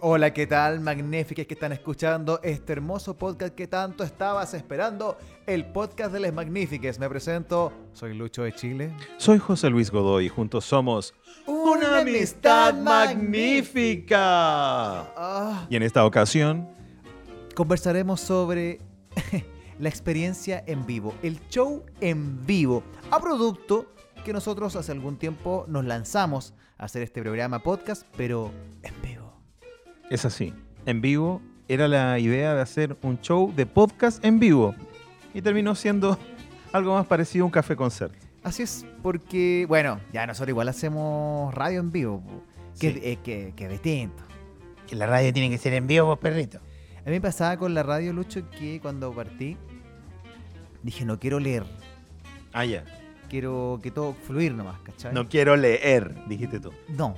Hola, ¿qué tal? Magníficas que están escuchando este hermoso podcast que tanto estabas esperando, el podcast de Les Magníficas. Me presento, soy Lucho de Chile. Soy José Luis Godoy y juntos somos Una amistad magnífica. Ah, Y en esta ocasión, conversaremos sobre la experiencia en vivo, el show en vivo, a producto que nosotros hace algún tiempo nos lanzamos a hacer este programa podcast, pero en vivo. es así, en vivo era la idea de hacer un show de podcast en vivo y terminó siendo algo más parecido a un café concert. Así es, porque, bueno, ya nosotros igual hacemos radio en vivo, que, Sí. eh, que, que es distinto. Que la radio tiene que ser en vivo, vos, perrito. A mí me pasaba con la radio, Lucho, que cuando partí, dije, no quiero leer, Ah, ya. Quiero que todo fluir nomás, ¿cachai? No quiero leer, dijiste tú. No,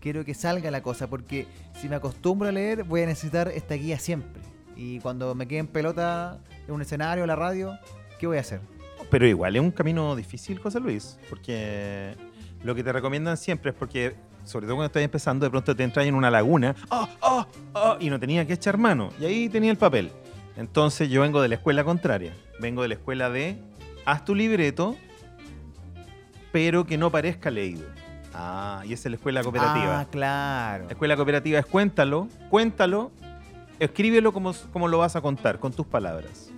quiero que salga la cosa, porque si me acostumbro a leer, voy a necesitar esta guía siempre. Y cuando me quede en pelota en un escenario, en la radio, ¿qué voy a hacer? Pero igual es un camino difícil, José Luis, porque lo que te recomiendan siempre es porque, sobre todo cuando estás empezando, de pronto te entras en una laguna ¡ah, ah, ah! y no tenía que echar mano. Y ahí tenía el papel. Entonces yo vengo de la escuela contraria. Vengo de la escuela de haz tu libreto, pero que no parezca leído. Ah, y esa es la escuela cooperativa. Ah, claro. La escuela cooperativa es cuéntalo, cuéntalo, escríbelo como, como lo vas a contar, con tus palabras.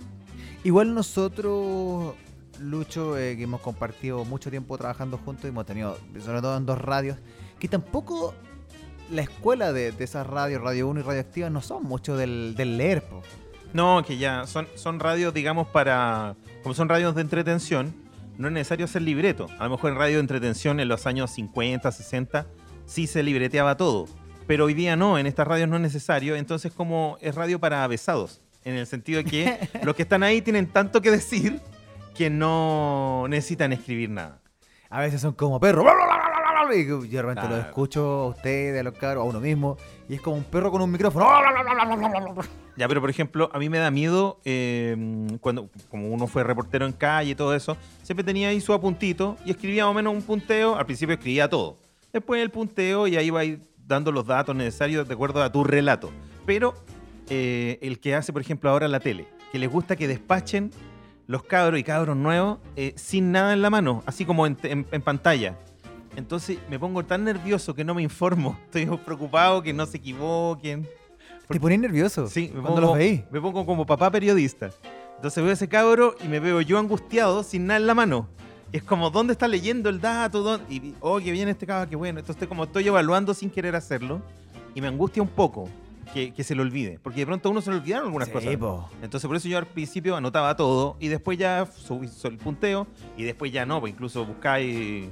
Igual nosotros, Lucho, eh, que hemos compartido mucho tiempo trabajando juntos y hemos tenido, sobre todo en dos radios, que tampoco la escuela de, de esas radios, Radio 1 y Radioactiva, no son mucho del, del leer, po. No, que ya son, son radios, digamos, para. Como son radios de entretención, no es necesario hacer libreto. A lo mejor en radio de entretención en los años 50, 60, sí se libreteaba todo. Pero hoy día no, en estas radios no es necesario. Entonces, como es radio para avesados. En el sentido de que los que están ahí tienen tanto que decir que no necesitan escribir nada. A veces son como perros. Y yo de repente lo escucho a ustedes, a los cabros, a uno mismo, y es como un perro con un micrófono. Ya, pero por ejemplo, a mí me da miedo eh, cuando, como uno fue reportero en calle y todo eso, siempre tenía ahí su apuntito y escribía más o menos un punteo. Al principio escribía todo. Después el punteo y ahí va a ir dando los datos necesarios de acuerdo a tu relato. Pero eh, el que hace, por ejemplo, ahora la tele, que les gusta que despachen los cabros y cabros nuevos eh, sin nada en la mano, así como en, en- en pantalla. Entonces me pongo tan nervioso que no me informo. Estoy preocupado que no se equivoquen. Te pones nervioso Sí, me pongo, los veis. me pongo como papá periodista. Entonces veo a ese cabro y me veo yo angustiado sin nada en la mano. Es como, ¿dónde está leyendo el dato? ¿Dónde? Y, oh, que viene este cabro, qué bueno. Entonces como estoy evaluando sin querer hacerlo y me angustia un poco que, que se lo olvide. Porque de pronto a uno se le olvidaron algunas Sí, cosas. po. Entonces por eso yo al principio anotaba todo y después ya subí el punteo y después ya no, pues incluso buscáis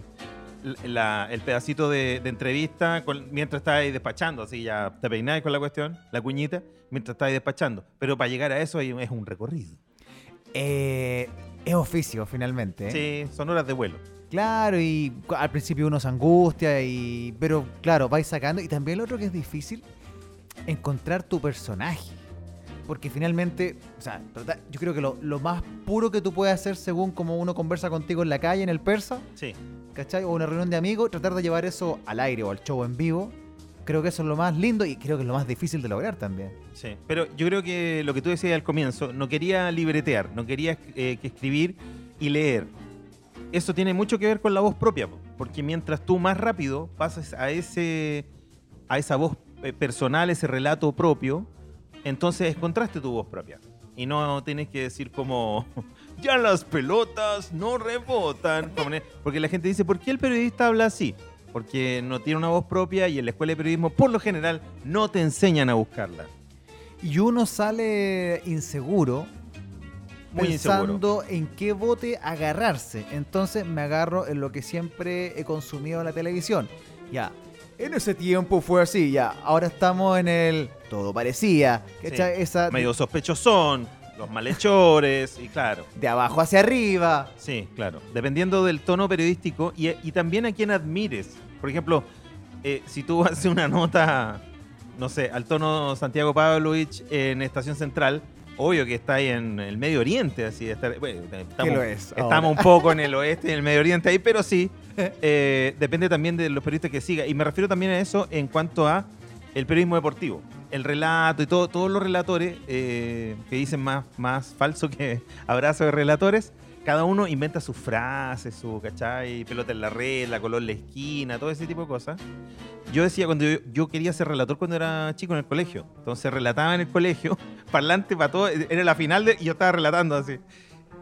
la- el pedacito de, de entrevista con- mientras estáis despachando, así ya te peináis con la cuestión, la cuñita, mientras estáis despachando. Pero para llegar a eso hay- es un recorrido. Eh, es oficio, finalmente. ¿eh? Sí, son horas de vuelo. Claro, y al principio uno se angustia, y pero claro, vais sacando. Y también lo otro que es difícil, encontrar tu personaje. Porque finalmente, o sea, yo creo que lo, lo más puro que tú puedes hacer según como uno conversa contigo en la calle, en el persa, Sí. ¿Cachai? O una reunión de amigos, tratar de llevar eso al aire o al show en vivo. Creo que eso es lo más lindo y creo que es lo más difícil de lograr también. Sí, pero yo creo que lo que tú decías al comienzo, no quería libretear, no quería eh, que escribir y leer. Eso tiene mucho que ver con la voz propia, po, porque mientras tú más rápido pasas a ese a esa voz eh, personal, ese relato propio, entonces encontraste tu voz propia. Y no tienes que decir como, ya las pelotas no rebotan. Porque la gente dice, ¿por qué el periodista habla así? Porque no tiene una voz propia y en la escuela de periodismo, por lo general, no te enseñan a buscarla. Y uno sale inseguro, Muy pensando en qué bote agarrarse. Entonces me agarro en lo que siempre he consumido en la televisión. Ya, en ese tiempo fue así, ya. Ahora estamos en el todo parecía. Medio sospechosón, los malhechores, y claro. de abajo hacia arriba. Sí, claro. Dependiendo del tono periodístico y, y también a quien admires. Por ejemplo, eh, si tú haces una nota, no sé, al tono Santiago Pavlovich en Estación Central, Obvio que está ahí en el Medio Oriente, así. Bueno, estamos, lo es estamos un poco en el oeste y en el Medio Oriente ahí, pero sí. eh, depende también de los periodistas que siga. Y me refiero también a eso en cuanto a el periodismo deportivo. El relato y todo, todos los relatores eh, que dicen más, más falso que abrazo de relatores, cada uno inventa sus frases, su, ¿cachai? Pelota en la red, la color en la esquina, todo ese tipo de cosas. Yo decía, cuando yo, quería ser relator cuando era chico en el colegio, entonces relataba en el colegio, parlante para todo, era la final de, y yo estaba relatando así.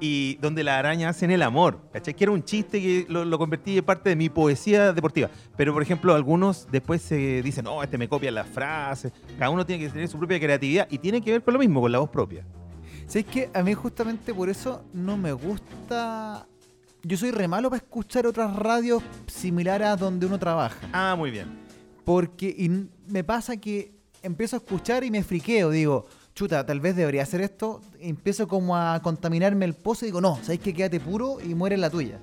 Y donde las arañas hacen el amor, ¿cachai? Que era un chiste que lo, lo convertí en parte de mi poesía deportiva. Pero, por ejemplo, algunos después se dicen, no, este me copia las frases. Cada uno tiene que tener su propia creatividad y tiene que ver con lo mismo, con la voz propia. ¿Sabes qué? A mí justamente por eso no me gusta... Yo soy re malo para escuchar otras radios similares a donde uno trabaja. Ah, muy bien. Porque me pasa que empiezo a escuchar y me friqueo. Digo, chuta, tal vez debería hacer esto. Empiezo como a contaminarme el pozo y digo, no, ¿sabes qué? Quédate puro y muere la tuya.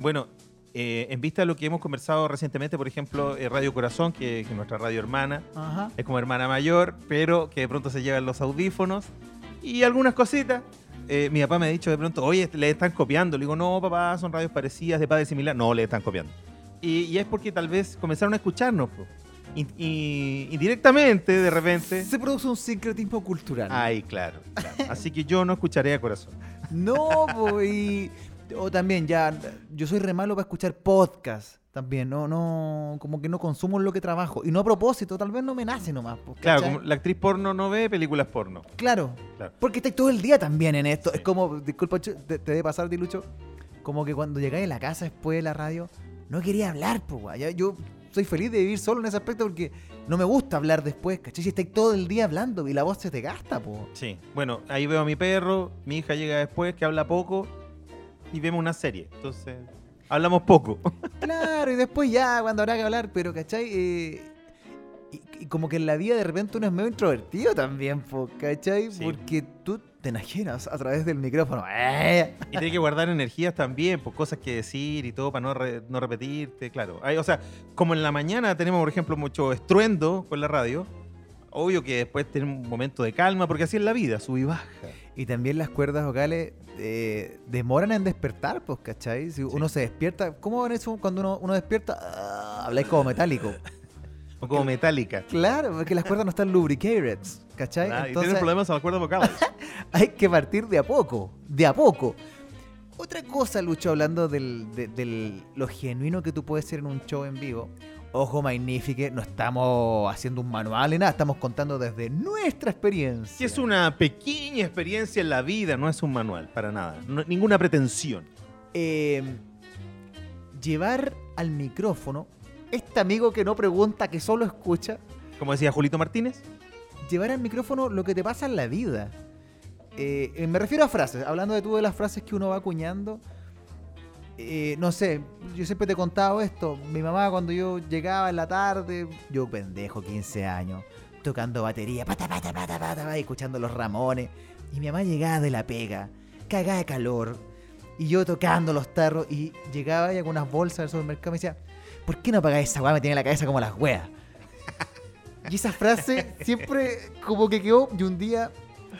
Bueno, eh, en vista de lo que hemos conversado recientemente, por ejemplo, eh, Radio Corazón, que, que es nuestra radio hermana, Ajá. es como hermana mayor, pero que de pronto se llevan los audífonos y algunas cositas. Eh, mi papá me ha dicho de pronto, oye, le están copiando. Le digo, no, papá, son radios parecidas, de padre similar. No, le están copiando. Y, y es porque tal vez comenzaron a escucharnos. po. Y, y- indirectamente, de repente. Se produce un sincretismo cultural. Ay, claro, claro. Así que yo no escucharé a corazón. No, po, y. O también, ya, yo soy re malo para escuchar podcast. También, no, no, como que no consumo lo que trabajo. Y no a propósito, tal vez no me nace nomás. po, Claro, como la actriz porno no ve películas porno. Claro, Claro. porque estáis todo el día también en esto. Sí. Es como, disculpa, te, te debe pasar, Dilucho, como que cuando llegáis a la casa después de la radio, no quería hablar, pues. Ya- Yo soy feliz de vivir solo en ese aspecto porque no me gusta hablar después, ¿cachai? Si estáis todo el día hablando y la voz se te gasta, pues. Sí. Bueno, ahí veo a mi perro, mi hija llega después, que habla poco, y vemos una serie. Entonces, hablamos poco. Claro, y después ya, cuando habrá que hablar, pero, ¿cachai? Eh, y, y como que en la vida de repente uno es medio introvertido también, po, ¿cachai? Sí. Porque tú te enajenas a través del micrófono. ¡Eh! Y tiene que guardar energías también, pues cosas que decir y todo para no, re- no repetirte, claro. Hay- o sea, como en la mañana tenemos, por ejemplo, mucho estruendo con la radio, obvio que después tiene un momento de calma, porque así es la vida, sube y baja. Y también las cuerdas vocales eh, demoran en despertar, pues, ¿cachai? Si uno se despierta, ¿cómo van eso cuando uno, uno despierta? Ah, habláis como metálico. O como metálica. Claro, porque las cuerdas no están lubricated, ¿cachai? Ah, y Entonces tienen problemas a las cuerdas vocales. hay que partir de a poco, de a poco. Otra cosa, Lucho, hablando del, de, del- lo genuino que tú puedes ser en un show en vivo. Ojo, Magnifique, no estamos haciendo un manual ni nada, estamos contando desde nuestra experiencia. Que es una pequeña experiencia en la vida, no es un manual, para nada. No- ninguna pretensión. eh, llevar al micrófono, este amigo que no pregunta, que solo escucha, Como decía Julito Martínez, llevar al micrófono lo que te pasa en la vida. Eh, eh, me refiero a frases, hablando de tú de las frases que uno va acuñando. eh, no sé, yo siempre te he contado esto. Mi mamá cuando yo llegaba en la tarde, yo pendejo, 15 años, tocando batería, pata, pata, pata, pata, pata, y escuchando los Ramones. Y mi mamá llegaba de la pega, cagada de calor, y yo tocando los tarros, y llegaba ella con unas bolsas del supermercado y me decía, ¿por qué no pagáis esa weá? Me tiene la cabeza como las weas. Y esa frase siempre como que quedó. Y un día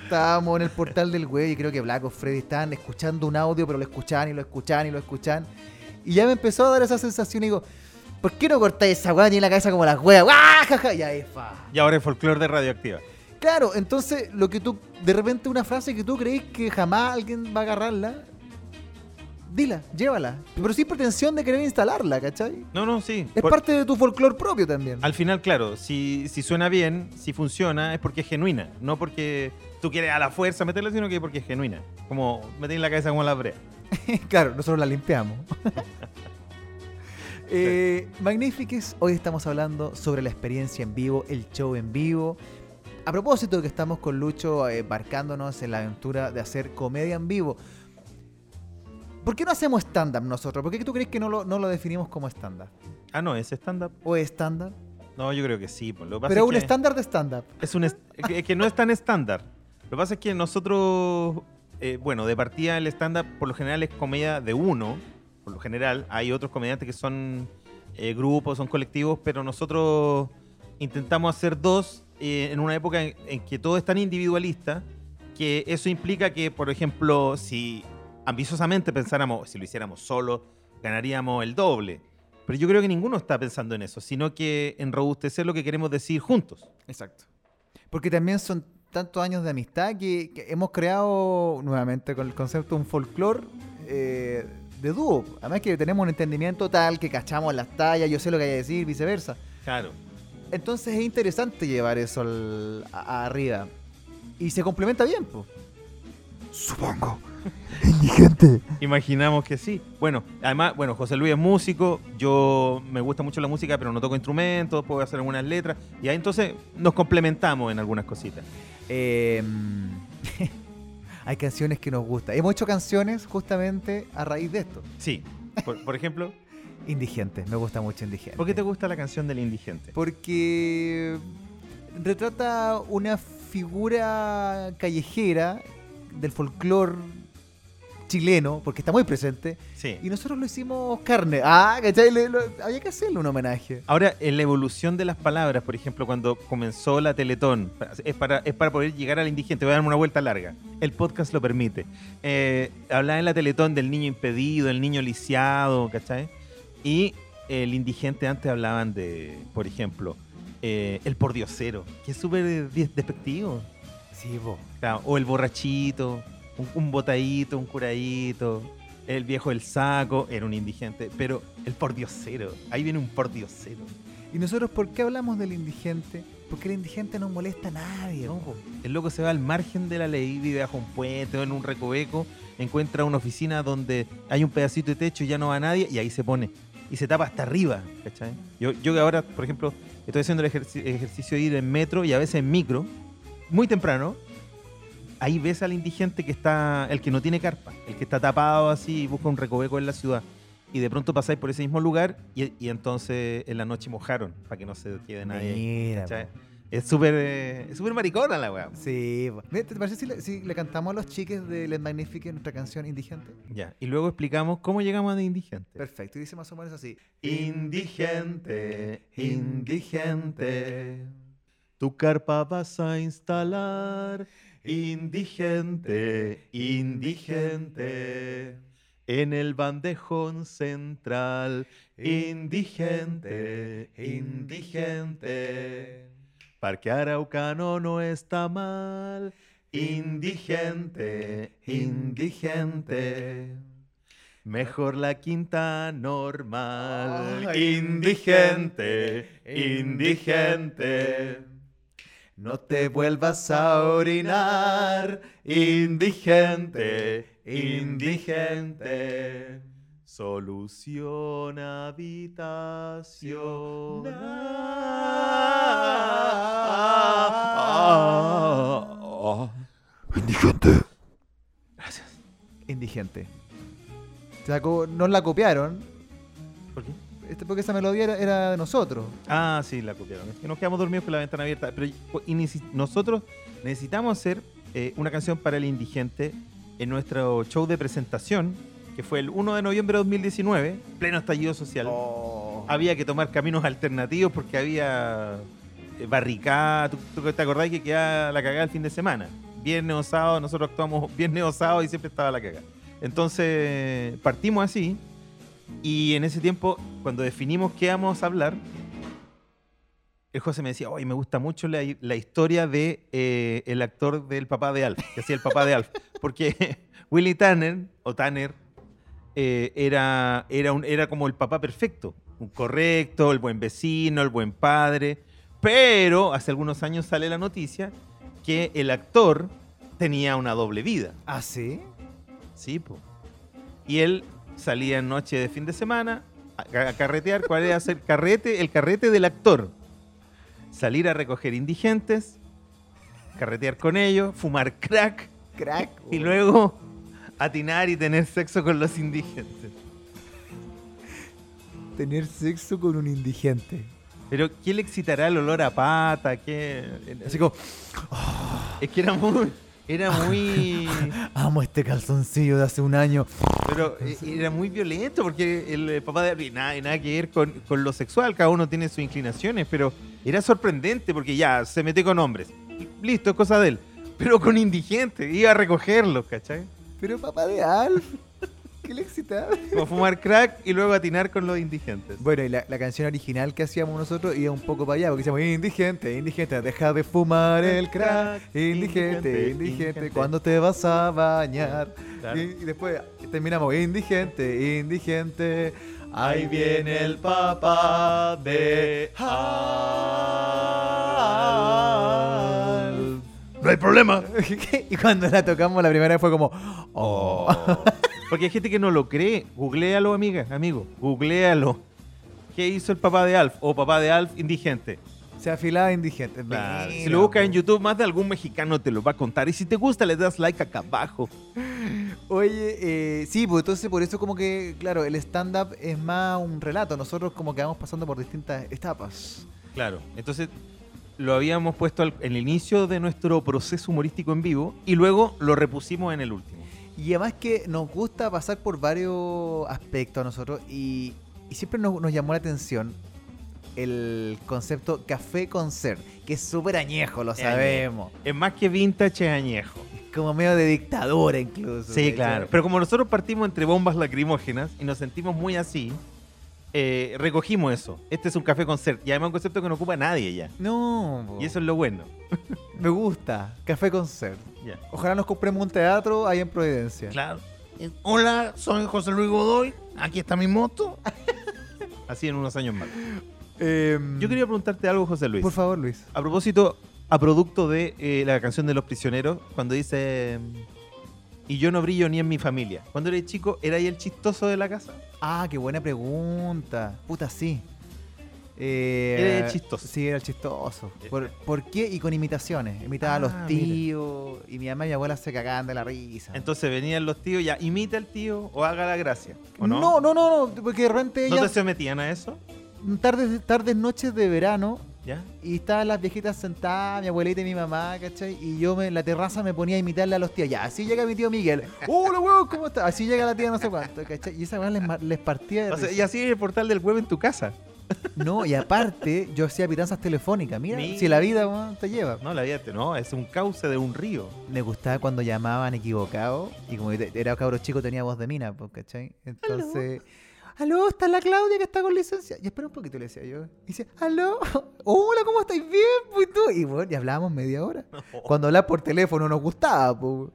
estábamos en el portal del güey y creo que Black o Freddy estaban escuchando un audio, pero lo escuchaban y lo escuchaban y lo escuchaban. Y ya me empezó a dar esa sensación y digo, ¿por qué no cortáis esa weá? Tiene la cabeza como las weas. ¡Guau! Ja, ja! Y ahí, fa. y ahora el folclore de Radioactiva. Claro, entonces lo que tú, de repente una frase que tú crees que jamás alguien va a agarrarla, dila, llévala. Pero sin pretensión de querer instalarla, ¿cachai? No, no, sí. Es Por- parte de tu folclore propio también. Al final, claro, si, si suena bien, si funciona, es porque es genuina. No porque tú quieres a la fuerza meterla, sino que porque es genuina. Como meter en la cabeza como la brea. claro, nosotros la limpiamos. eh, Magnifiques, hoy estamos hablando sobre la experiencia en vivo, el show en vivo. A propósito de que estamos con Lucho eh, embarcándonos en la aventura de hacer comedia en vivo. ¿Por qué no hacemos stand-up nosotros? ¿Por qué tú crees que no lo, no lo definimos como stand-up? Ah, no, es stand-up. ¿O es stand-up? No, yo creo que sí. pues, Lo que pasa Pero es un que estándar de stand-up. es un est- que, que no es tan estándar. Lo que pasa es que nosotros, eh, bueno, de partida el stand-up por lo general es comedia de uno. Por lo general, hay otros comediantes que son eh, grupos, son colectivos, pero nosotros intentamos hacer dos eh, en una época en, en que todo es tan individualista que eso implica que, por ejemplo, si ambiciosamente pensáramos, si lo hiciéramos solo, ganaríamos el doble. Pero yo creo que ninguno está pensando en eso, sino que en robustecer lo que queremos decir juntos. Exacto. Porque también son tantos años de amistad que, que hemos creado nuevamente con el concepto de un folclore eh, de dúo. Además que tenemos un entendimiento tal que cachamos las tallas, yo sé lo que hay que decir, viceversa. Claro. Entonces es interesante llevar eso al- a- a arriba. Y se complementa bien, pues. Supongo. Indigente. Imaginamos que sí. Bueno, además, bueno, José Luis es músico, yo me gusta mucho la música, pero no toco instrumentos, puedo hacer algunas letras, y ahí entonces nos complementamos en algunas cositas. Eh, hay canciones que nos gustan. Hemos hecho canciones justamente a raíz de esto. Sí. Por, por ejemplo, Indigente, me gusta mucho Indigente. ¿por qué te gusta la canción del indigente? Porque retrata una figura callejera del folclore chileno, porque está muy presente, Sí. y nosotros lo hicimos carne. Ah, ¿cachai? Le- lo- había que hacerle un homenaje. Ahora, en la evolución de las palabras, por ejemplo, cuando comenzó la Teletón, es para, es para poder llegar al indigente, voy a darme una vuelta larga. El podcast lo permite. Eh, hablaba en la Teletón del niño impedido, el niño lisiado, ¿cachai? Y el indigente antes hablaban de, por ejemplo, eh, el pordiosero, que es súper despectivo. Sí, vos. Claro, o el borrachito, un, un botadito, un curadito, el viejo del saco, era un indigente, pero el pordiosero, ahí viene un pordiosero. ¿Y nosotros por qué hablamos del indigente? Porque el indigente no molesta a nadie. No, el loco se va al margen de la ley, vive bajo un puente o en un recoveco, encuentra una oficina donde hay un pedacito de techo y ya no va nadie, y ahí se pone. Y se tapa hasta arriba, ¿cachai? Yo, yo que ahora, por ejemplo, estoy haciendo el ejerci- ejercicio de ir en metro y a veces en micro, muy temprano, ahí ves al indigente que está, el que no tiene carpa, el que está tapado así y busca un recoveco en la ciudad. Y de pronto pasáis por ese mismo lugar y, y entonces en la noche mojaron para que no se quede nadie. Mira. Es súper eh, es súper maricona la weá. Sí, ¿te parece si le, si le cantamos a los chiques de Les Magnifiques nuestra canción Indigente? Ya. Y luego explicamos cómo llegamos a indigente. Perfecto, y dice más o menos así. Indigente, indigente, tu carpa vas a instalar. Indigente, indigente, en el bandejón central. Indigente, indigente, Parque Araucano no está mal. Indigente, indigente. Mejor la quinta normal. Indigente, indigente. No te vuelvas a orinar. Indigente, indigente. Solución habitacional. Indigente. Gracias. Indigente. Sacó- nos la copiaron, ¿Por qué? Este, porque esa melodía era, era de nosotros. Ah, sí, la copiaron. Es que nos quedamos dormidos con la ventana abierta. Pero y neci- nosotros necesitamos hacer eh, una canción para el indigente en nuestro show de presentación, que fue el 1 de noviembre de 2019, pleno estallido social. Oh. Había que tomar caminos alternativos porque había eh, barricada. ¿Tú, tú te acordás que quedaba la cagada el fin de semana? Viernes o sábado, nosotros actuamos viernes o sábado y siempre estaba la cagada. Entonces partimos así y en ese tiempo, cuando definimos qué vamos a hablar, el José me decía, oye, me gusta mucho la, la historia de eh, el actor del papá de Alf, que hacía el papá de Alf. Porque Willy Tanner, o Tanner, eh, era, era, un, era como el papá perfecto. Un correcto, el buen vecino, el buen padre. Pero hace algunos años sale la noticia que el actor tenía una doble vida. ¿Ah, sí? Sí, po. Y él salía en noche de fin de semana a, a carretear. ¿Cuál era el carrete? El carrete del actor. Salir a recoger indigentes, carretear con ellos, fumar crack Crack. y luego atinar y tener sexo con los indigentes. Tener sexo con un indigente. Pero ¿qué le excitará el olor a pata? ¿Qué? Así como, Es que era muy... Era muy... amo este calzoncillo de hace un año. Pero eh, era muy violento porque el eh, papá de y nada, nada que ver con, con lo sexual, cada uno tiene sus inclinaciones, pero era sorprendente porque ya se mete con hombres. Listo, es cosa de él. pero con indigentes. Iba a recogerlos, ¿cachai? Pero papá de Alf. ¿Qué le excitaba? Como fumar crack y luego atinar con los indigentes. Bueno, y la, la canción original que hacíamos nosotros iba un poco para allá, porque decíamos, indigente, indigente, deja de fumar el crack, indigente, indigente, ¿cuándo te vas a bañar? Claro. Y, y después terminamos, indigente, indigente, ahí viene el papá de Alf. No hay problema. y cuando la tocamos la primera vez fue como, oh. Porque hay gente que no lo cree. Googlealo, amiga, amigo. Googlealo. ¿Qué hizo el papá de Alf? O papá de Alf indigente. Se afilaba indigente. Claro. Si lo buscas en. YouTube, más de algún mexicano te lo va a contar. Y si te gusta, le das like acá abajo. Oye, eh, sí, pues entonces por eso como que, claro, el stand-up es más un relato. Nosotros como que vamos pasando por distintas etapas. Claro. Entonces, lo habíamos puesto al- en el inicio de nuestro proceso humorístico en vivo y luego lo repusimos en el último. Y además que nos gusta pasar por varios aspectos a nosotros y, y siempre nos, nos llamó la atención el concepto café con ser, que es súper añejo, lo Es sabemos. Es más que vintage, es añejo. Es como medio de dictadura incluso. Sí, claro. Pero como nosotros partimos entre bombas lacrimógenas y nos sentimos muy así, eh, recogimos eso. Este es un café con ser. Y además un concepto que no ocupa nadie ya. No. Y eso es lo bueno. me gusta, café con Ojalá nos compremos un teatro ahí en Providencia. Claro. Hola, soy José Luis Godoy. Aquí está mi moto. Así en unos años más. Em, Yo quería preguntarte algo, José Luis. Por favor, Luis. A propósito, a producto de eh, la canción de Los Prisioneros, cuando dice... Y yo no brillo ni en mi familia. Cuando eres chico, ¿era ahí el chistoso de la casa? Ah, qué buena pregunta. Puta, sí. Eh, Era el chistoso. Sí, era el chistoso. ¿Por, por qué? Y con imitaciones. Imitaba a Ah, los mira. tíos. Y mi mamá y mi abuela se cagaban de la risa. Entonces venían los tíos, ya, imita al tío o haga la gracia. ¿o no? no? no, no, no, porque de repente ¿No ella, te se metían a eso? tardes, tardes, noches de verano, ¿Ya? y estaban las viejitas sentadas, mi abuelita y mi mamá, ¿cachai? Y yo me, en la terraza me ponía a imitarle a los tíos. Ya, así llega mi tío Miguel. ¡Hola, huevón! ¿Cómo está? Así llega la tía no sé cuánto, ¿cachai? Y esa weá les, partía de O sea, y así el portal del web en tu casa. No, y aparte, yo hacía pitanzas telefónicas. Mira, si la vida te lleva. No, la vida te- no, es un cauce de un río. Me gustaba cuando llamaban equivocado. Y como era cabro chico, tenía voz de mina, pues, ¿cachai? Entonces. ¿Aló? ¿Está la Claudia que está con licencia? Y espera un poquito, le decía yo. Y dice, ¿aló? Hola, ¿cómo estáis? Bien, pues tú. Y bueno, y hablábamos media hora. Cuando hablar por teléfono nos gustaba, pues.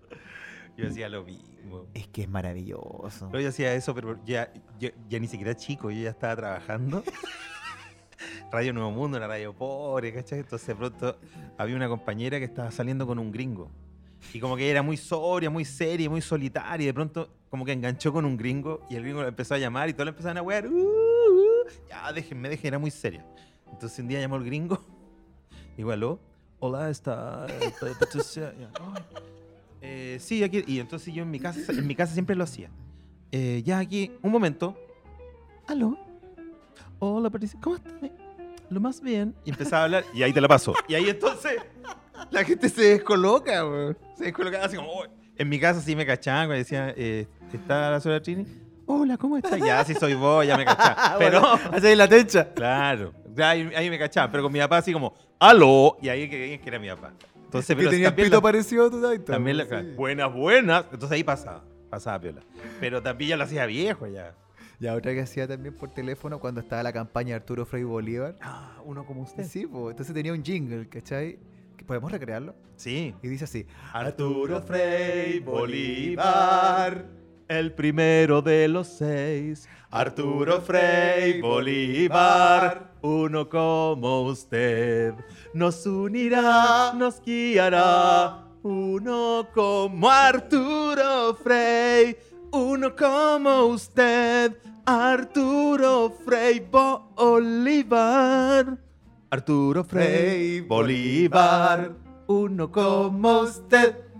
Yo decía lo mismo. Es que es maravilloso. Pero yo hacía eso, pero ya, ya, ya ni siquiera chico, yo ya estaba trabajando. Radio Nuevo Mundo, una radio pobre, ¿cachai? Entonces de pronto había una compañera que estaba saliendo con un gringo. Y como que era muy sobria, muy seria, muy solitaria. Y de pronto como que enganchó con un gringo y el gringo le empezó a llamar y todos le empezaron a wear. "Uh, uh". ya, déjenme, déjenme, era muy seria. Entonces un día llamó el gringo. Igualó. Hola, está eh, Patricia. Ya, "Ay, eh, sí, aquí. Y entonces yo en mi casa, en mi casa siempre lo hacía. Eh, ya aquí, un momento. Aló. Hola, Patricia. ¿Cómo estás? Lo más bien. Y empezaba a hablar. Y ahí te la paso. Y ahí entonces la gente se descoloca, weón. Se descoloca así como. "Oh". En mi casa sí me cachaban cuando decía, eh, ¿está la señora Trini? Hola, ¿cómo estás? Ya, sí soy vos, ya me cachaban. Pero. Así la techa. Claro. Ahí, ahí me cachaban. Pero con mi papá así como, ¡aló! Y ahí que, que era mi papá. Entonces, Que pero tenía también pito la- parecido a tu taito. también la- sí. buenas, buenas. Entonces ahí pasaba, pasaba piola. Pero también ya lo hacía viejo ya. Y otra que hacía también por teléfono cuando estaba la campaña de Arturo Frei Bolívar. Ah, uno como usted. Sí, pues, entonces tenía un jingle, ¿cachai? Que ¿Podemos recrearlo? Sí. Y dice así. Arturo Frei Bolívar, el primero de los seis. Arturo Frei Bolívar, uno como usted. Nos unirá, nos guiará. Uno como Arturo Frei, uno como usted. Arturo Frei Bolívar. Arturo Frei Bolívar, uno como usted.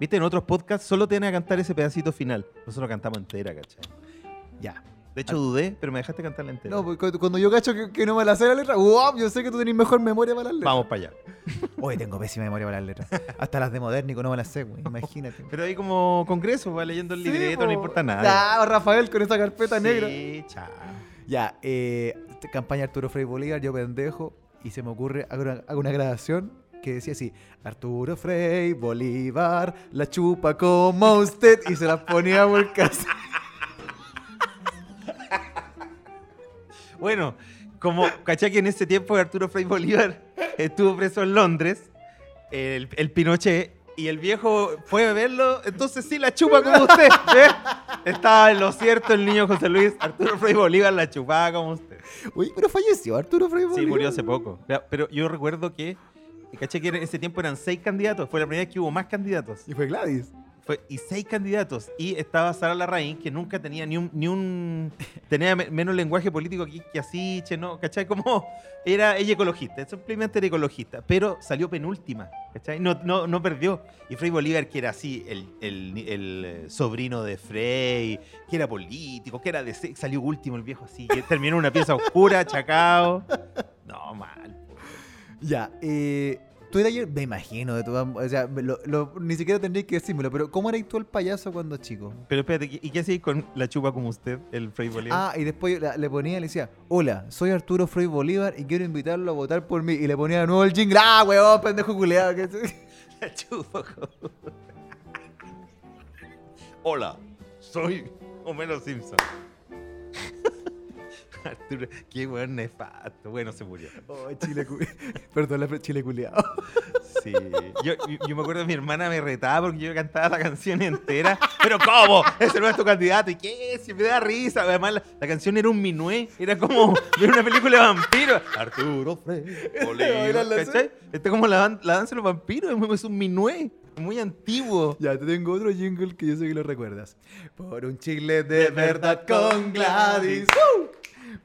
Viste, en otros podcasts solo tienen que cantar ese pedacito final. Nosotros cantamos entera, ¿cachai? Ya. De hecho, dudé, pero me dejaste cantarla entera. No, pues, cuando, yo cacho que, que no me la sé la letra, ¡wow! Yo sé que tú tenés mejor memoria para las letras. Vamos para allá. Hoy tengo pésima memoria para las letras. Hasta las de Modernico no me las sé, güey. Imagínate. Pero ahí como congreso, va leyendo el libreto, no po. importa nada. Ya, Rafael con esa carpeta negra. Sí, chao. Ya, eh, campaña Arturo Frei Bolívar, yo pendejo, y se me ocurre, hago una, hago una grabación que decía así, Arturo Frei, Bolívar, la chupa como usted, y se las ponía por casa. Bueno, como cachai que en ese tiempo Arturo Frei Bolívar estuvo preso en Londres, el, el Pinochet, y el viejo fue a verlo, entonces sí la chupa como usted. ¿eh? Estaba en lo cierto el niño José Luis, Arturo Frei Bolívar la chupaba como usted. Oye, pero falleció Arturo Frei Bolívar. Sí, murió hace poco. Pero yo recuerdo que, caché que en ese tiempo eran seis candidatos, fue la primera vez que hubo más candidatos. Y fue Gladys. Fue, y seis candidatos. Y estaba Sara Larraín, que nunca tenía ni un. Ni un tenía me- menos lenguaje político que así, che, ¿no? ¿Cachai? Como era ella ecologista, simplemente era ecologista. Pero salió penúltima, ¿cachai? No, no, no perdió. Y Frei Bolívar, que era así, el, el- el, sobrino de Frei, que era político, que era de. Salió último el viejo así, que terminó en una pieza oscura, chacao. No, mal. Ya, eh, tú eras yo, me imagino, de todas- o sea, me lo- lo- ni siquiera tendrías que decírmelo, pero ¿cómo eras tú el payaso cuando chico? Pero espérate, ¿y qué hacéis con la chupa como usted, el Frei Bolívar? Ah, y después la- le ponía, le decía, hola, soy Arturo Frei Bolívar y quiero invitarlo a votar por mí. Y le ponía de nuevo el jingle, ah, weón, pendejo culeado. La chupa Hola, soy Homero Simpson. Arturo, qué buen nefasto. Bueno, se murió. Oh, chile, cu- perdón, la chile culeado. Sí. Yo, yo- yo me acuerdo mi hermana me retaba porque yo cantaba la canción entera. Pero ¿cómo? Ese no es tu candidato. ¿Y qué? Si me da risa. Además, la, la canción era un minué. Era como ver una película de vampiros. Arturo Frey. ¿Cachai? Este es como la, dan- la danza de los vampiros. Es un minué. Muy antiguo. Ya, te tengo otro jingle que yo sé que lo recuerdas. Por un chile de verdad con Gladys. ¡Uh!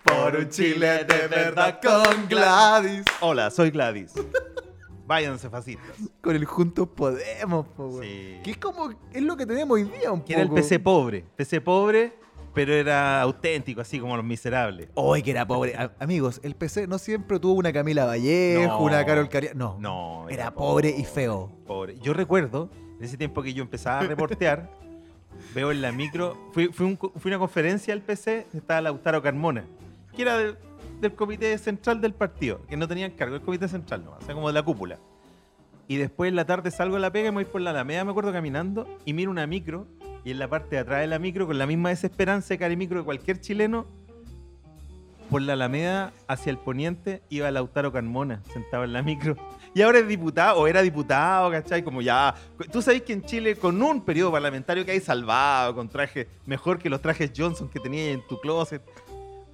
Por un chile de verdad con Gladys. Hola, soy Gladys. Váyanse fascistas. Con el Juntos Podemos, po, weón. Sí. Que es como, es lo que tenemos hoy día un Que era el poco. PC pobre. PC pobre, pero era auténtico, así como los miserables. Hoy que era pobre. A- amigos, el PC no siempre tuvo una Camila Vallejo, No. una Carol Caria. No. No, Era pobre y feo. Pobre. Yo recuerdo, en ese tiempo que yo empezaba a reportear, veo en la micro, fui, fui, un co- fui a una conferencia al PC, estaba Lautaro Carmona, que era del, del comité central del partido, que no tenían cargo, el comité central, no, o sea, como de la cúpula. Y después en la tarde salgo a la pega y me voy por la Alameda, me acuerdo caminando, y miro una micro, y en la parte de atrás de la micro, con la misma desesperanza de cara micro de cualquier chileno, por la Alameda hacia el poniente iba Lautaro Carmona, sentado en la micro. Y ahora es diputado, o era diputado, ¿cachai? Como ya. Tú sabes que en Chile, con un periodo parlamentario que hay salvado, con trajes mejor que los trajes Johnson que tenías en tu closet.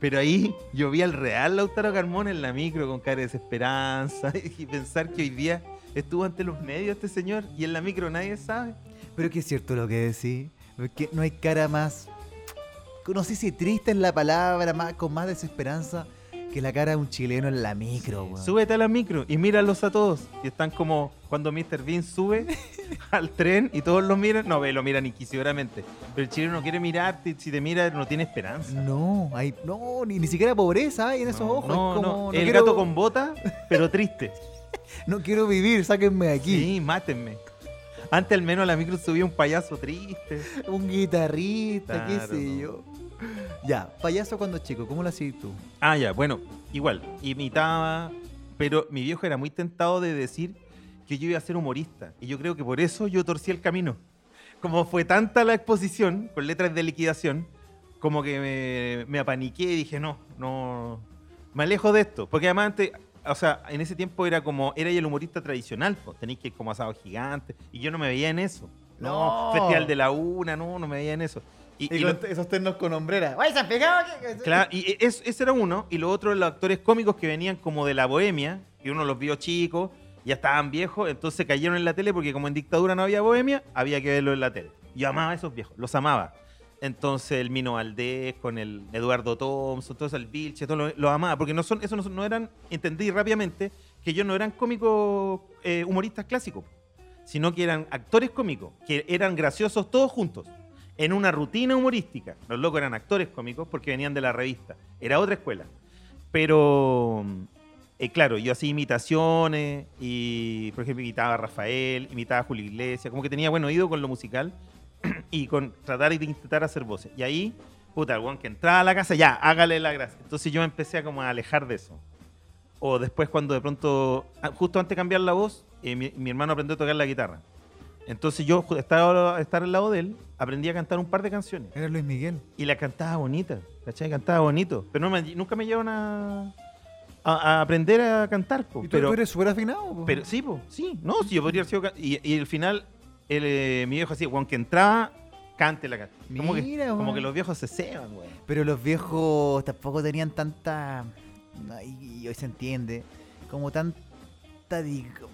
Pero ahí yo vi al real Lautaro Carmona en la micro con cara de desesperanza y pensar que hoy día estuvo ante los medios este señor y en la micro nadie sabe. Pero es que es cierto lo que decís. Porque no hay cara más. No sé si triste en la palabra, más, con más desesperanza que la cara de un chileno en la micro, weón. Súbete a la micro y míralos a todos. Y están como cuando Mr. Bean sube al tren y todos lo miran. No, ve, lo miran inquisitoriamente. Pero el chileno no quiere mirarte. y Si te mira, no tiene esperanza. No, hay, no, ni, ni siquiera pobreza hay en esos No, ojos. no, es como, no. no El quiero- gato con bota, pero triste. No quiero vivir, sáquenme de aquí. Sí, mátenme. Antes al menos a la micro subía un payaso triste. Un guitarrista, qué Claro, sé no. yo. Ya, payaso cuando chico, ¿cómo lo hacías tú? Ah, ya, bueno, igual, imitaba, pero mi viejo era muy tentado de decir que yo iba a ser humorista. Y yo creo que por eso yo torcí el camino. Como fue tanta la exposición con letras de liquidación, como que me, me apaniqué y dije, no, no, me alejo de esto. Porque además antes, o sea, en ese tiempo era como, era el humorista tradicional, pues, tenéis que ir como asado gigante, y yo no me veía en eso. No, No. Festival de la Una, no, no me veía en eso. Y, y lo- esos ternos con hombrera. ¡Ay, se han pegado! Claro, y es- ese era uno, y lo otro, los actores cómicos que venían como de la bohemia, que uno los vio chicos, ya estaban viejos, entonces cayeron en la tele porque como en dictadura no había bohemia, había que verlo en la tele. Yo amaba a esos viejos, los amaba. Entonces el Mino Valdés con el Eduardo Thompson, todo eso, el Vilche, todo lo, lo amaba, porque no son, eso no eran, entendí rápidamente, que ellos no eran cómicos eh, humoristas clásicos, sino que eran actores cómicos, que eran graciosos todos juntos en una rutina humorística. Los locos eran actores cómicos porque venían de la revista. Era otra escuela. Pero, eh, claro, yo hacía imitaciones y, por ejemplo, imitaba a Rafael, imitaba a Julio Iglesias, como que tenía buen oído con lo musical y con tratar de intentar hacer voces. Y ahí, puta, el que entraba a la casa, ya, hágale la gracia. Entonces yo me empecé a como a alejar de eso. O después cuando de pronto, ah, justo antes de cambiar la voz, eh, mi, mi hermano aprendió a tocar la guitarra. Entonces yo estaba estar al lado de él, aprendí a cantar un par de canciones. Era Luis Miguel. Y la cantaba bonita, ¿cachai? Cantaba bonito. Pero no me- nunca me llevaron a, a, a aprender a cantar, po. ¿Y tú, pero, tú eres súper afinado? po? pero sí, po, sí. No, sí, yo podría haber sido... Y, y al final, el, eh, mi viejo así, aunque entraba, cante la canción. Como, que, como que los viejos se ceban, güey. Pero los viejos tampoco tenían tanta. Y, y hoy se entiende. Como tanta.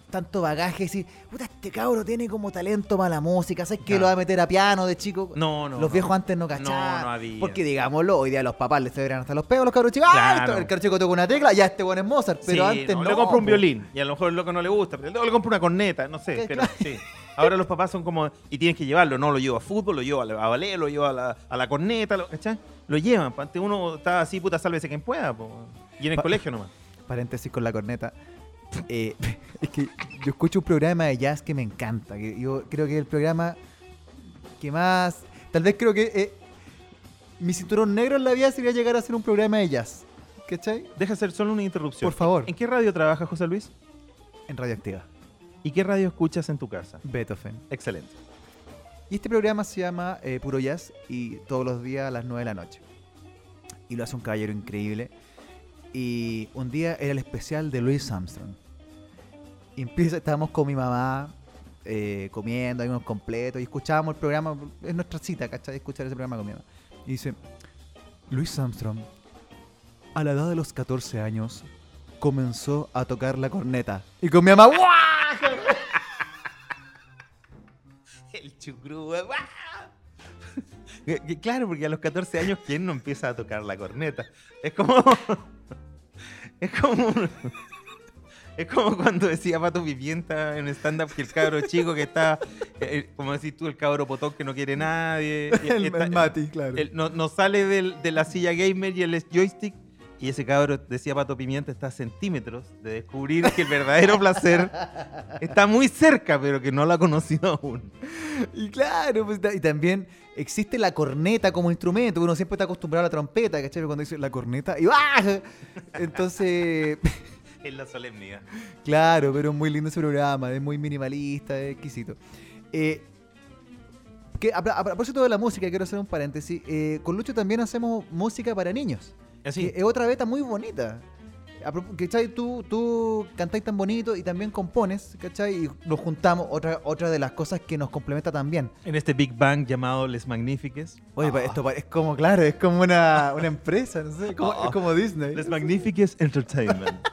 Tanto bagaje. Decir, puta, este cabro tiene como talento para la música. ¿Sabes que lo va a meter a piano de chico? No, no. los no. viejos antes no No, cachaban. no había. Porque digámoslo, hoy día los papás les celebran hasta los peos los cabros chicos. ¡Ah! Claro. El cabro chico toca una tecla, ya este bueno es Mozart. Pero Sí, antes no. Le compra un violín y a lo mejor el loco no le gusta, pero le compra una corneta, no sé. Pero claro. sí. Ahora los papás son como. Y tienes que llevarlo, no lo llevo a fútbol, lo llevo a, la- a ballet, lo llevo a la, a la corneta, lo, ¿cachai? Lo llevan. Antes uno está así, puta, sálvese quien pueda. po. Y en el Pa- colegio nomás. paréntesis con la corneta. Eh, es que yo escucho un programa de jazz que me encanta. Que yo creo que es el programa que más. Tal vez creo que eh, mi cinturón negro en la vida sería llegar a hacer un programa de jazz. ¿Cachai? Deja hacer solo una interrupción. Por favor. ¿En qué radio trabajas, José Luis? En Radioactiva. ¿Y qué radio escuchas en tu casa? Beethoven. Excelente. Y este programa se llama eh, Puro Jazz y todos los días a las 9 de la noche. Y lo hace un caballero increíble. Y un día era el especial de Louis Armstrong. Y estábamos con mi mamá eh, comiendo, hay unos completos, y escuchábamos el programa, es nuestra cita, ¿cachai? Escuchar ese programa con mi mamá. Y dice, Louis Armstrong, a la edad de los 14 años, comenzó a tocar la corneta. Y con mi mamá, ¡guau! El chucrú. Claro, porque a los 14 años, ¿quién no empieza a tocar la corneta? Es como. Es como. Es como cuando decía Pato Pimienta en stand-up que el cabro chico que está, eh, como decís tú, el cabro potón que no quiere nadie. y- El, está- el Mati, claro. él no, no sale del- de la silla gamer y el joystick. Y ese cabro, decía Pato Pimienta, está a centímetros de descubrir que el verdadero placer está muy cerca, pero que no lo ha conocido aún. Y claro, pues, y también existe la corneta como instrumento. Uno siempre está acostumbrado a la trompeta, ¿cachai? Pero Cuando dice la corneta, y ¡ah! Entonces, En la solemnidad. claro, pero es muy lindo ese programa, es muy minimalista, es exquisito. Eh, que a, a- a propósito de la música, quiero hacer un paréntesis. eh, con Lucho también hacemos música para niños. Así. Que es otra beta muy bonita. ¿Cachai? Tú, tú cantáis tan bonito y también compones, ¿cachai? Y nos juntamos, otra, otra de las cosas que nos complementa también. En este Big Bang llamado Les Magnifiques. Oye, pa- esto es como, claro, es como una, una empresa, no sé, como- es como Disney. Les Magnifiques Entertainment.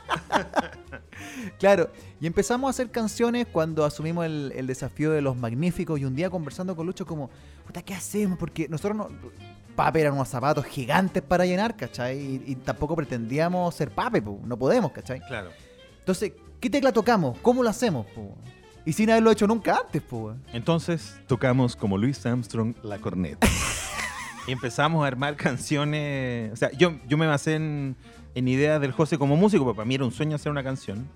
Claro, y empezamos a hacer canciones cuando asumimos el, el desafío de los magníficos y un día conversando con Lucho como, puta, ¿qué hacemos? Porque nosotros no... Pape eran unos zapatos gigantes para llenar, ¿cachai? Y, y tampoco pretendíamos ser Pape, po, no podemos, ¿cachai? claro. Entonces, ¿qué tecla tocamos? ¿Cómo lo hacemos? po? Y sin haberlo hecho nunca antes, pues. Entonces tocamos como Louis Armstrong la corneta. y empezamos a armar canciones. O sea, yo, yo me basé en, en ideas del José como músico, porque para mí era un sueño hacer una canción.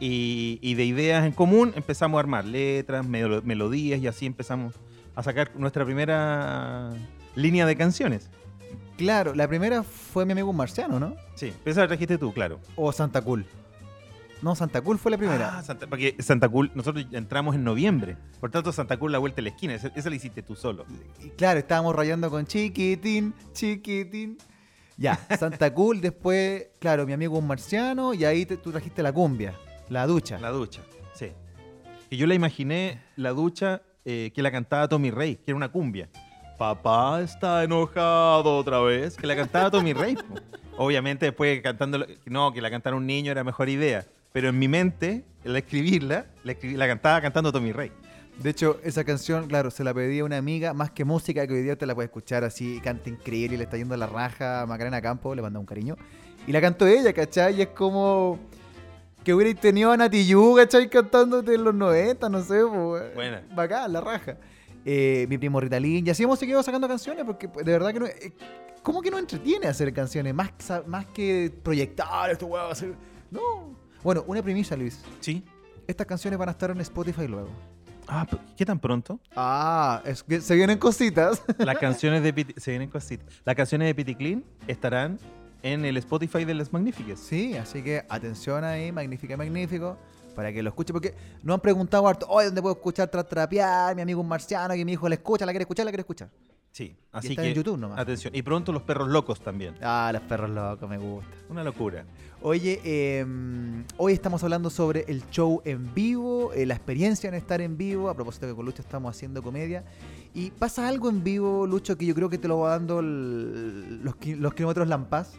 Y, y de ideas en común empezamos a armar letras, melo- melodías y así empezamos a sacar nuestra primera línea de canciones. Claro, la primera fue mi amigo un marciano, ¿no? Sí, esa la trajiste tú, claro. O Santa Cool. No, Santa Cool fue la primera. Ah, Santa, porque Santa Cool, nosotros entramos en noviembre. Por tanto, Santa Cool la vuelta a la esquina. Esa, esa la hiciste tú solo. Y claro, estábamos rayando con chiquitín, chiquitín. Ya, Santa Cool, después, claro, mi amigo un marciano, y ahí te- tú trajiste la cumbia, la ducha. La ducha, sí. Y yo la imaginé, la ducha, eh, que la cantaba Tommy Rey, que era una cumbia. Papá está enojado otra vez. Que la cantaba Tommy Rey. po. Obviamente después cantando, no, que la cantara un niño era mejor idea. Pero en mi mente, al escribirla, la, escribí- la cantaba cantando Tommy Rey. De hecho, esa canción, claro, se la pedí a una amiga, más que música, que hoy día te la puedes escuchar así, canta increíble y le está yendo a la raja Macarena Campo, le manda un cariño. Y la cantó ella, ¿cachai? Y es como que hubierais tenido a Nati Yu, ¿cachai? Cantándote en los 90, no sé, pues. Buena. Bacán, la raja. Eh, mi primo Ritalin, y así hemos seguido sacando canciones, porque pues, de verdad que no. eh, ¿Cómo que no entretiene hacer canciones? Más, más que proyectar esto, weón, hacer. No. Bueno, una premisa, Luis. Sí. Estas canciones van a estar en Spotify luego. Ah, ¿qué tan pronto? Ah, es que se vienen cositas. Las canciones de Piti- se vienen cositas. Las canciones de Pity Clean estarán en el Spotify de las Magníficas. Sí, así que atención ahí, magnífica, magnífico, para que lo escuche, porque nos han preguntado harto, oye, ¿dónde puedo escuchar tras trapear? Mi amigo un marciano, que mi hijo la escucha, la quiere escuchar, la quiere escuchar. Sí, así está que en YouTube nomás. atención. Y pronto los perros locos también. Ah, los perros locos, me gusta. Una locura. Oye, eh, hoy estamos hablando sobre el show en vivo, eh, la experiencia en estar en vivo, a propósito que con Lucho estamos haciendo comedia. Y pasa algo en vivo, Lucho, que yo creo que te lo va dando el- los kilómetros Lampaz.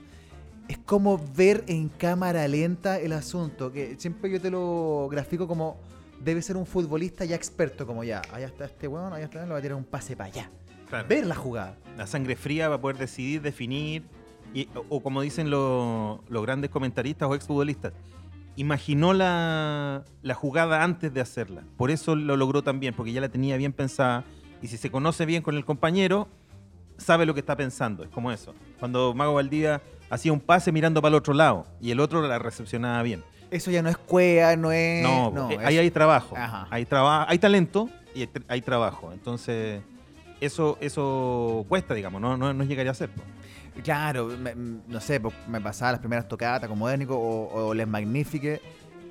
Es como ver en cámara lenta el asunto, que siempre yo te lo grafico como debe ser un futbolista ya experto, como ya, allá está este weón, allá está, le va a tirar un pase para allá. Claro. Ver la jugada. La sangre fría va a poder decidir, definir, y, o, o como dicen lo- los grandes comentaristas o exfutbolistas, imaginó la, la jugada antes de hacerla. Por eso lo logró también, porque ya la tenía bien pensada. Y si se conoce bien con el compañero, sabe lo que está pensando. Es como eso. Cuando Mago Valdía hacía un pase mirando para el otro lado y el otro la recepcionaba bien. Eso ya no es cuea, no es... No, eh, es- ahí hay trabajo. Ajá. Hay, traba- hay talento y hay, tr- hay trabajo. Entonces, eso, eso cuesta, digamos, no, no, no llegaría a ser. Claro, me- no sé, pues, me pasaba las primeras tocatas como Énico o, o Les Magnifique,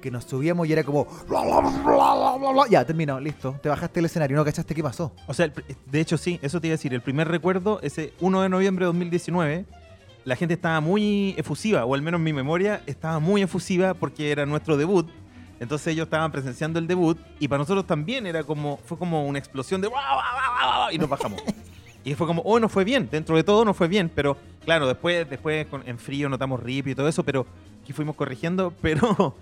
que nos subíamos y era como. bla, bla, bla, bla, bla, bla. Ya, terminó, listo. Te bajaste el escenario, no cachaste qué pasó. O sea, de hecho sí, eso te iba a decir. El primer recuerdo, ese 1 de noviembre de 2019, la gente estaba muy efusiva, o al menos mi memoria estaba muy efusiva porque era nuestro debut. Entonces ellos estaban presenciando el debut y para nosotros también era como, fue como una explosión de y nos bajamos. y fue como, oh, no fue bien, dentro de todo no fue bien, pero claro, después, después en frío notamos rip y todo eso, pero que fuimos corrigiendo, pero,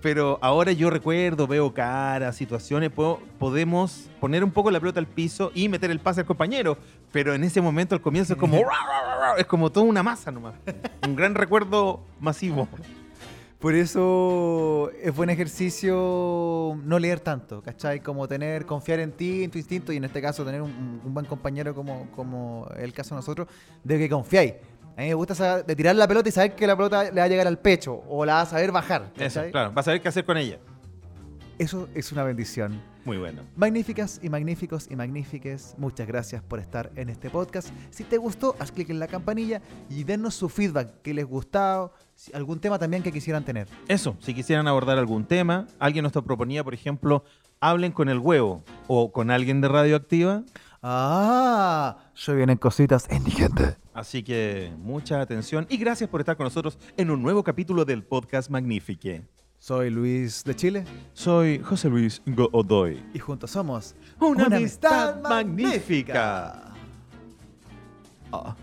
pero ahora yo recuerdo, veo caras, situaciones, puedo- podemos poner un poco la pelota al piso y meter el pase al compañero, pero en ese momento al comienzo es como, es como toda una masa nomás, un gran recuerdo masivo. Por eso es buen ejercicio no leer tanto, ¿cachai? Como tener, confiar en ti, en tu instinto y en este caso tener un, un buen compañero como, como el caso de nosotros, de que confiáis. A mí me gusta esa- de tirar la pelota y saber que la pelota le va a llegar al pecho o la va a saber bajar. Eso, claro, vas a ver qué hacer con ella. Eso es una bendición. Muy bueno. Magníficas y magníficos y magnífiques, muchas gracias por estar en este podcast. Si te gustó, haz clic en la campanilla y dennos su feedback, qué les gustó, algún tema también que quisieran tener. Eso, si quisieran abordar algún tema, alguien nos proponía, por ejemplo, hablen con el huevo o con alguien de radioactiva. Ah, se vienen cositas. Indigente. Así que mucha atención y gracias por estar con nosotros en un nuevo capítulo del podcast Magnifique. Soy Luis de Chile Soy José Luis Godoy. y juntos somos Una amistad magnífica. Ah.